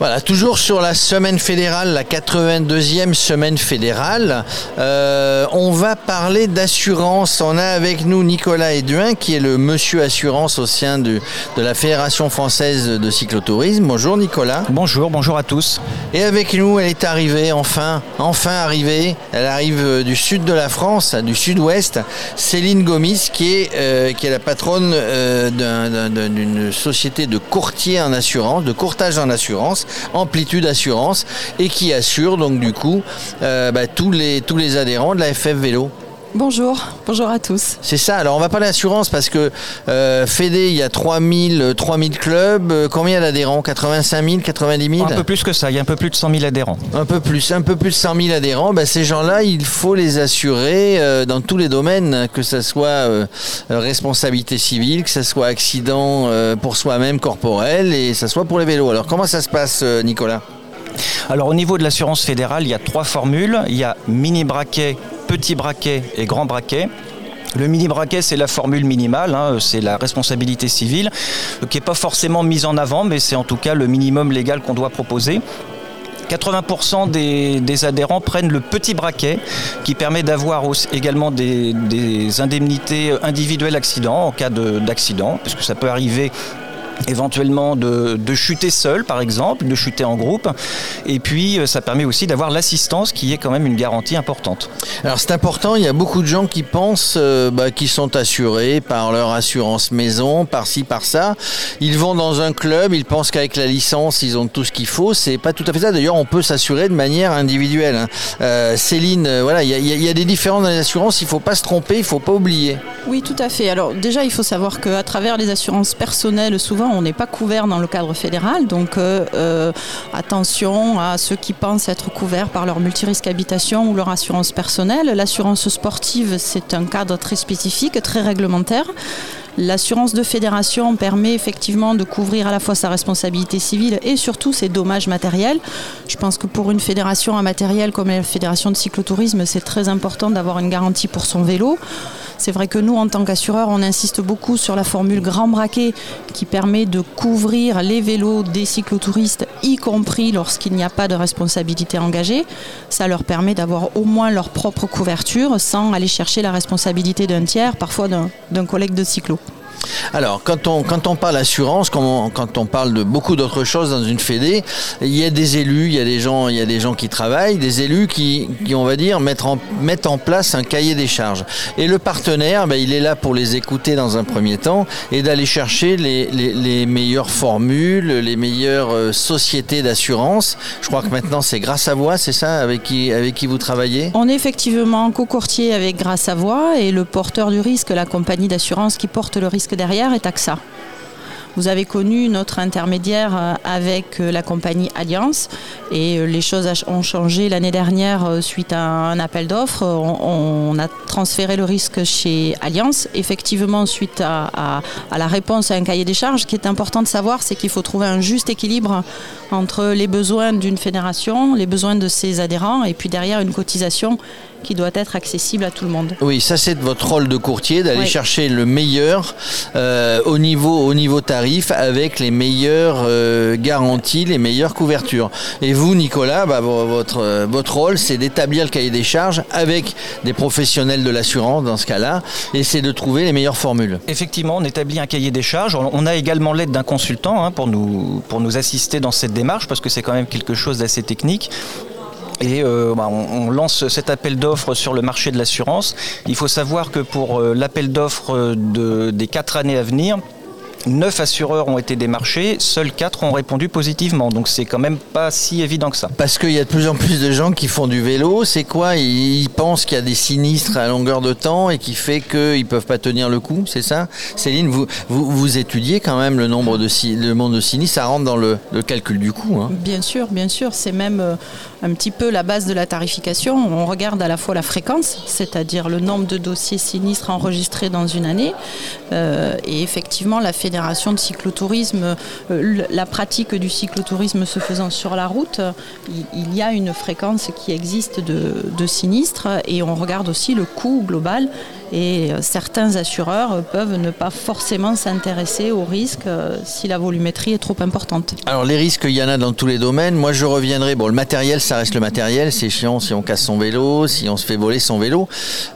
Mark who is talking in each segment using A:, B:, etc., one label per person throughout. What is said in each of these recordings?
A: Voilà, toujours sur la semaine fédérale, la 82e semaine fédérale, euh, on va parler d'assurance. On a avec nous Nicolas Eduin, qui est le monsieur assurance au sein de, de la Fédération française de cyclotourisme. Bonjour Nicolas.
B: Bonjour, bonjour à tous.
A: Et avec nous, elle est arrivée, enfin, enfin arrivée. Elle arrive du sud de la France, du sud-ouest. Céline Gomis, qui est, euh, qui est la patronne euh, d'un- d'un- d'une société de courtier en assurance, de courtage en assurance, Amplitude Assurance, et qui assure donc du coup euh, bah, tous, les, tous les adhérents de la FF Vélo.
C: Bonjour, bonjour à tous.
A: C'est ça. Alors on va parler assurance parce que euh, Fédé, il y a 3000, 3000 clubs. Euh, Combien d'adhérents? 85 000, 90 000
B: Un peu plus que ça, il y a un peu plus de 100 000 adhérents.
A: Un peu plus, un peu plus de 100 000 adhérents. Ben, ces gens-là, il faut les assurer euh, dans tous les domaines, que ce soit euh, euh, responsabilité civile, que ce soit accident euh, pour soi-même corporel et que ce soit pour les vélos. Alors comment ça se passe, euh, Nicolas?
B: Alors au niveau de l'assurance fédérale, il y a trois formules. Il y a mini braquet, petit braquet et grand braquet. Le mini braquet, c'est la formule minimale, hein, c'est la responsabilité civile, qui n'est pas forcément mise en avant, mais c'est en tout cas le minimum légal qu'on doit proposer. 80% des, adhérents prennent le petit braquet qui permet d'avoir également des, indemnités individuelles accident en cas de- d'accident, parce que ça peut arriver éventuellement de, de chuter seul par exemple, de chuter en groupe et puis euh, ça permet aussi d'avoir l'assistance qui est quand même une garantie importante.
A: Alors c'est important, il y a beaucoup de gens qui pensent euh, bah, qu'ils sont assurés par leur assurance maison, par ci, par ça. Ils vont dans un club, ils pensent qu'avec la licence, ils ont tout ce qu'il faut. C'est pas tout à fait ça. D'ailleurs, on peut s'assurer de manière individuelle. hein. Euh, Céline, euh, voilà, il y, y a- il y a des différences dans les assurances, il faut pas se tromper, il faut pas oublier.
C: Oui, tout à fait. Alors déjà, il faut savoir qu'à travers les assurances personnelles, souvent, on n'est pas couvert dans le cadre fédéral. Donc euh, euh, attention à ceux qui pensent être couverts par leur multirisque habitation ou leur assurance personnelle. L'assurance sportive, c'est un cadre très spécifique, très réglementaire. L'assurance de fédération permet effectivement de couvrir à la fois sa responsabilité civile et surtout ses dommages matériels. Je pense que pour une fédération à matériel comme la fédération de cyclotourisme, c'est très important d'avoir une garantie pour son vélo. C'est vrai que nous, en tant qu'assureurs, on insiste beaucoup sur la formule grand braquet qui permet de couvrir les vélos des cyclotouristes, y compris lorsqu'il n'y a pas de responsabilité engagée. Ça leur permet d'avoir au moins leur propre couverture sans aller chercher la responsabilité d'un tiers, parfois d'un collègue de cyclo.
A: Alors, quand on, quand on parle assurance, quand on, quand on parle de beaucoup d'autres choses dans une fédé, il y a des élus, il y a des gens, il y a des gens qui travaillent, des élus qui, qui on va dire, mettent en, en place un cahier des charges. Et le partenaire, ben, il est là pour les écouter dans un premier temps et d'aller chercher les, les, les meilleures formules, les meilleures euh, sociétés d'assurance. Je crois que maintenant, c'est grâce à vous, c'est ça, avec qui, avec qui vous travaillez?
C: On est effectivement co-courtier avec Grâce à Voix et le porteur du risque, la compagnie d'assurance qui porte le risque derrière est AXA. Vous avez connu notre intermédiaire euh, avec euh, la compagnie Alliance et euh, les choses ont changé l'année dernière suite à un appel d'offres. On, a transféré le risque chez Alliance. Effectivement, suite à la réponse à un cahier des charges, ce qui est important de savoir, c'est qu'il faut trouver un juste équilibre entre les besoins d'une fédération, les besoins de ses adhérents et puis derrière une cotisation qui doit être accessible à tout le monde.
A: Oui, ça c'est votre rôle de courtier, d'aller
C: Oui.
A: chercher le meilleur euh, au, niveau, au niveau tarif avec les meilleures euh, garanties, les meilleures couvertures. Et vous, Nicolas, bah, vo- votre, euh, votre rôle c'est d'établir le cahier des charges avec des professionnels de l'assurance dans ce cas-là, et c'est de trouver les meilleures formules.
B: Effectivement, on établit un cahier des charges. On on a également l'aide d'un consultant hein, pour, nous, pour nous assister dans cette démarche parce que c'est quand même quelque chose d'assez technique. Et euh, bah, on, lance cet appel d'offres sur le marché de l'assurance. Il faut savoir que pour euh, l'appel d'offres de- des quatre années à venir, Neuf assureurs ont été démarchés, seuls quatre ont répondu positivement. Donc c'est quand même pas si évident que ça.
A: Parce qu'il y a de plus en plus de gens qui font du vélo. C'est quoi? Ils, pensent qu'il y a des sinistres à longueur de temps et qui fait qu'ils ne peuvent pas tenir le coup, c'est ça? Céline, vous, vous, vous étudiez quand même le nombre de, le nombre de sinistres, ça rentre dans le, le calcul du coût. hein.
C: Bien sûr, bien sûr, c'est même euh, un petit peu la base de la tarification. On regarde à la fois la fréquence, c'est-à-dire le nombre de dossiers sinistres enregistrés dans une année, euh, et effectivement la fédération de cyclotourisme, euh, la pratique du cyclotourisme se faisant sur la route, il, il y a une fréquence qui existe de, de sinistres, et on regarde aussi le coût global Et euh, certains assureurs peuvent ne pas forcément s'intéresser aux risques euh, si la volumétrie est trop importante.
A: Alors les risques, il y en a dans tous les domaines. Moi je reviendrai, bon le matériel, ça reste le matériel, c'est chiant si on casse son vélo, si on se fait voler son vélo.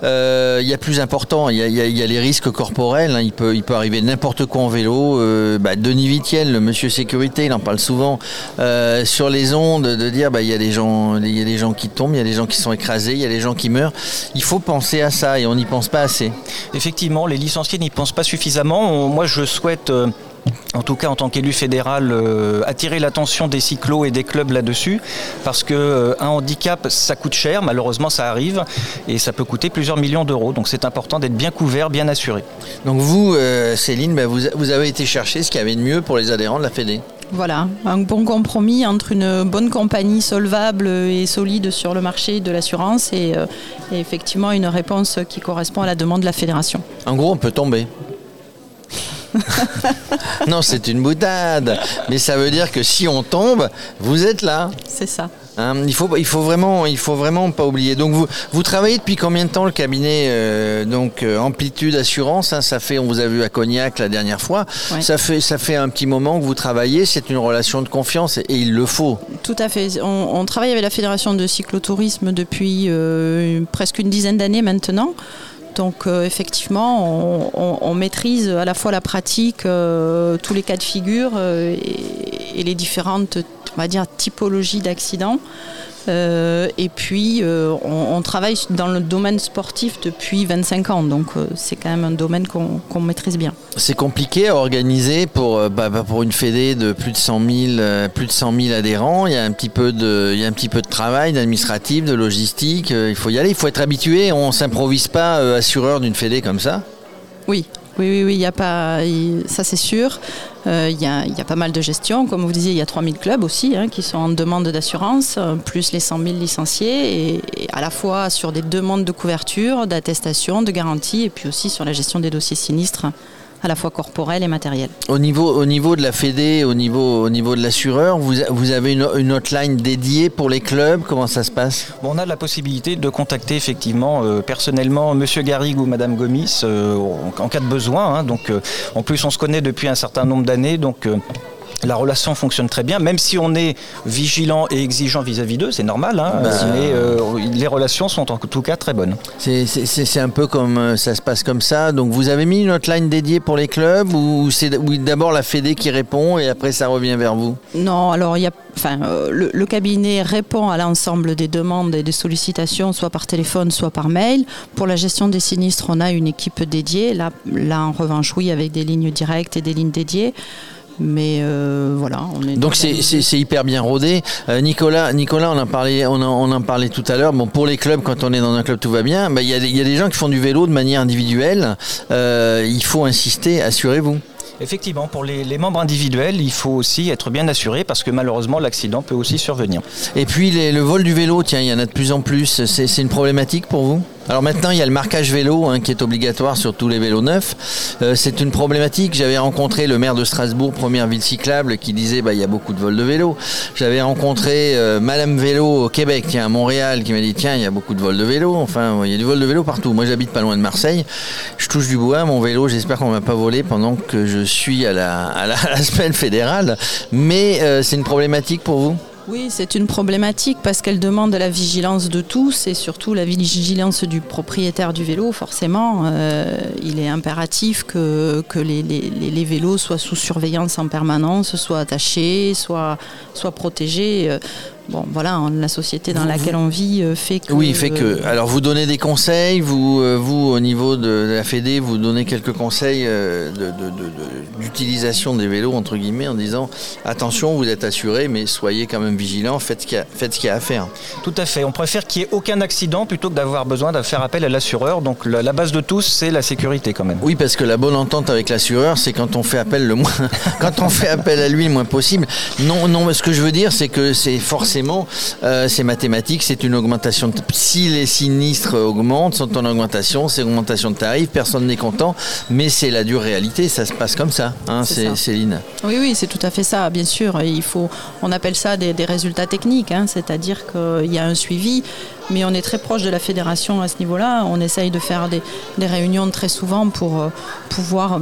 A: Euh, il y a plus important, il y a, les risques corporels, hein. il, peut, il peut arriver n'importe quoi en vélo. Bah, Denis Vitiel, le monsieur sécurité, il en parle souvent sur les ondes, de dire bah, il, y a des gens, il y a des gens qui tombent, il y a des gens qui sont écrasés, il y a des gens qui meurent. Il faut penser à ça et on n'y pense pas
B: Effectivement, les licenciés n'y pensent pas suffisamment. Moi, je souhaite euh, en tout cas en tant qu'élu fédéral, euh, attirer l'attention des cyclos et des clubs là-dessus, parce qu'un euh, handicap, ça coûte cher, malheureusement ça arrive, et ça peut coûter plusieurs millions d'euros. Donc c'est important d'être bien couvert, bien assuré.
A: Donc vous, Céline, ben, vous, avez été chercher ce qu'il y avait de mieux pour les adhérents de la Fédé?
C: Voilà, un bon compromis entre une bonne compagnie solvable et solide sur le marché de l'assurance et, euh, effectivement une réponse qui correspond à la demande de la fédération.
A: En gros, on peut tomber. non, c'est une boutade. Mais ça veut dire que si on tombe, vous êtes là.
C: C'est ça.
A: Hein, il faut, il faut vraiment, il faut vraiment pas oublier. Donc vous, vous travaillez depuis combien de temps le cabinet euh, donc euh, Amplitude Assurance hein, Ça fait, on vous a vu à Cognac la dernière fois. Ça fait, ça fait un petit moment que vous travaillez. C'est une relation de confiance et, il le faut.
C: Tout à fait. On, travaille avec la fédération de cyclotourisme depuis euh, presque une dizaine d'années maintenant. Donc effectivement, on, maîtrise à la fois la pratique, tous les cas de figure et, les différentes on va dire, typologie d'accidents. Euh, et puis, euh, on, travaille dans le domaine sportif depuis 25 ans, donc euh, c'est quand même un domaine qu'on maîtrise bien.
A: C'est compliqué à organiser pour, bah, bah, pour une fédé de plus de 100 000, plus de 100 000 adhérents. Il y a un petit peu de, il y a un petit peu de travail, d'administratif, de logistique. il faut y aller, il faut être habitué. On s'improvise pas assureur d'une fédé comme ça?
C: Oui, oui, oui, oui, y a pas, ça c'est sûr. Euh, il y, a, pas mal de gestion. Comme vous disiez, il y a 3000 clubs aussi hein, qui sont en demande d'assurance, euh, plus les 100 000 licenciés, et, à la fois sur des demandes de couverture, d'attestation, de garantie, et puis aussi sur la gestion des dossiers sinistres à la fois corporel et matériel.
A: Au niveau, au niveau de la Fédé, au niveau, au niveau de l'assureur, vous, vous avez une, une, hotline dédiée pour les clubs? Comment ça se passe?
B: On a la possibilité de contacter effectivement euh, personnellement Monsieur Garrigue ou Madame Gomis euh, en, cas de besoin. Hein. donc, euh, en plus, on se connaît depuis un certain nombre d'années. Donc, la relation fonctionne très bien, même si on est vigilant et exigeant vis-à-vis d'eux, c'est normal, hein, bah, mais euh, les relations sont en tout cas très bonnes.
A: C'est un peu comme euh, ça se passe comme ça. Donc vous avez mis une hotline dédiée pour les clubs ou c'est d'abord la Fédé qui répond et après ça revient vers vous?
C: Non, alors il y a, enfin, euh, le, cabinet répond à l'ensemble des demandes et des sollicitations, soit par téléphone, soit par mail. Pour la gestion des sinistres, on a une équipe dédiée. Là, là en revanche, oui, avec des lignes directes et des lignes dédiées. Mais euh, voilà,
A: on est. Donc c'est hyper bien rodé. Euh, Nicolas, Nicolas, on en parlait, on en, parlait tout à l'heure. Bon, pour les clubs, quand on est dans un club, tout va bien. Bah, il y, a des gens qui font du vélo de manière individuelle. Euh, il faut insister, assurez-vous.
B: Effectivement, pour les, membres individuels, il faut aussi être bien assuré parce que malheureusement, l'accident peut aussi survenir.
A: Et puis le vol du vélo, tiens, il y en a de plus en plus. C'est une problématique pour vous? Alors maintenant, il y a le marquage vélo hein, qui est obligatoire sur tous les vélos neufs. Euh, c'est une problématique. J'avais rencontré le maire de Strasbourg, première ville cyclable, qui disait bah il y a beaucoup de vols de vélo. J'avais rencontré euh, Madame Vélo au Québec, tiens à Montréal, qui m'a dit tiens il y a beaucoup de vols de vélo. Enfin il y a du vol de vélo partout. Moi j'habite pas loin de Marseille. Je touche du bois, mon vélo. J'espère qu'on m'a pas volé pendant que je suis à la, à semaine fédérale. Mais euh, c'est une problématique pour vous?
C: Oui, c'est une problématique parce qu'elle demande la vigilance de tous et surtout la vigilance du propriétaire du vélo. Forcément, euh, il est impératif que, les, vélos soient sous surveillance en permanence, soient attachés, soient, soient protégés. Euh, bon, voilà, la société dans laquelle on vit euh, fait que.
A: Oui, fait que. Alors, vous donnez des conseils, vous, euh, vous au niveau de la Fédé, vous donnez quelques conseils euh, d'utilisation des vélos, entre guillemets, en disant attention, vous êtes assuré, mais soyez quand même vigilant, faites ce qu'il y, a à faire.
B: Tout à fait. On préfère qu'il n'y ait aucun accident plutôt que d'avoir besoin de faire appel à l'assureur. Donc, la, base de tous, c'est la sécurité quand même.
A: Oui, parce que la bonne entente avec l'assureur, c'est quand on fait appel le moins. quand on fait appel à lui le moins possible. Non, non, ce que je veux dire, c'est que c'est forcément forcément, euh, c'est mathématique, c'est une augmentation. De... Si les sinistres augmentent, sont en augmentation, c'est augmentation de tarifs, personne n'est content, mais c'est la dure réalité, ça se passe comme ça, hein, Céline.
C: Oui, oui, c'est tout à fait ça, bien sûr. Il faut, on appelle ça des, résultats techniques, hein, c'est-à-dire qu'il y a un suivi mais on est très proche de la fédération à ce niveau-là. On essaye de faire des, réunions très souvent pour euh, pouvoir euh,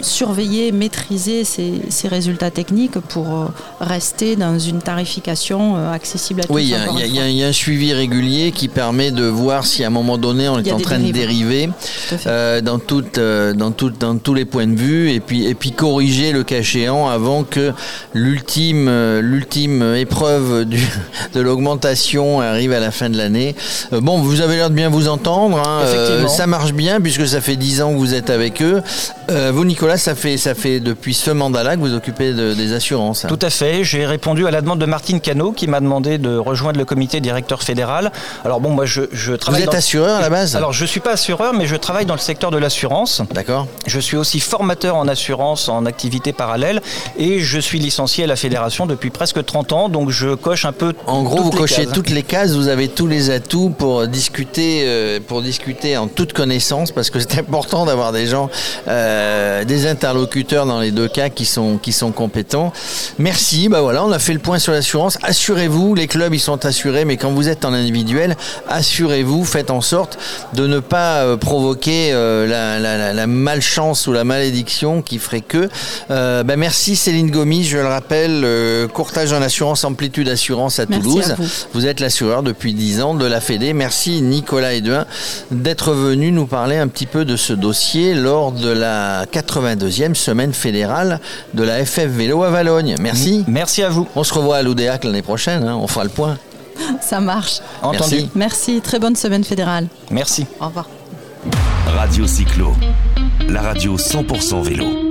C: surveiller, maîtriser ces, résultats techniques pour euh, rester dans une tarification accessible à tous.
A: Oui, il y, a un suivi régulier qui permet de voir si à un moment donné on est en train de dériver dans, dans, dans tous les points de vue et puis, et puis corriger le cas échéant avant que l'ultime, l'ultime épreuve de l'augmentation arrive à la fin de l'année euh, bon, vous avez l'air de bien vous entendre. Hein. Euh, ça marche bien puisque ça fait 10 ans que vous êtes avec eux. Euh, vous, Nicolas, ça fait, ça fait depuis ce mandat-là que vous occupez des assurances.
B: Tout à fait. J'ai répondu à la demande de Martine Cano qui m'a demandé de rejoindre le comité directeur fédéral. Alors bon, moi, je, je travaille.
A: Vous êtes assureur à la base
B: Alors, je suis pas assureur, mais je travaille dans le secteur de l'assurance.
A: D'accord.
B: Je suis aussi formateur en assurance en activité parallèle et je suis licencié à la fédération depuis presque 30 ans, donc je coche un peu.
A: En gros, vous cochez toutes les cases. Vous avez tous les tout pour discuter, euh, pour discuter en toute connaissance, parce que c'est important d'avoir des gens, euh, des interlocuteurs dans les deux cas qui sont, qui sont compétents. Merci, bah voilà, on a fait le point sur l'assurance. Assurez-vous, les clubs ils sont assurés, mais quand vous êtes en individuel, assurez-vous, faites en sorte de ne pas euh, provoquer la, malchance ou la malédiction qui ferait que. Bah merci Céline Gomis, je le rappelle, courtage en assurance Amplitude Assurance à Toulouse. vous. vous êtes l'assureur depuis 10 ans de la Fédé. Merci Nicolas Edouin d'être venu nous parler un petit peu de ce dossier lors de la 82e semaine fédérale de la FF Vélo à Valogne. Merci.
B: Merci à vous.
A: On se revoit à l'Oudéac l'année prochaine, hein. on fera le point.
C: Ça marche.
B: Entendu.
C: Merci. Merci. Très bonne semaine fédérale.
B: Merci.
C: Au revoir.
D: Radio Cyclo, la radio 100% vélo.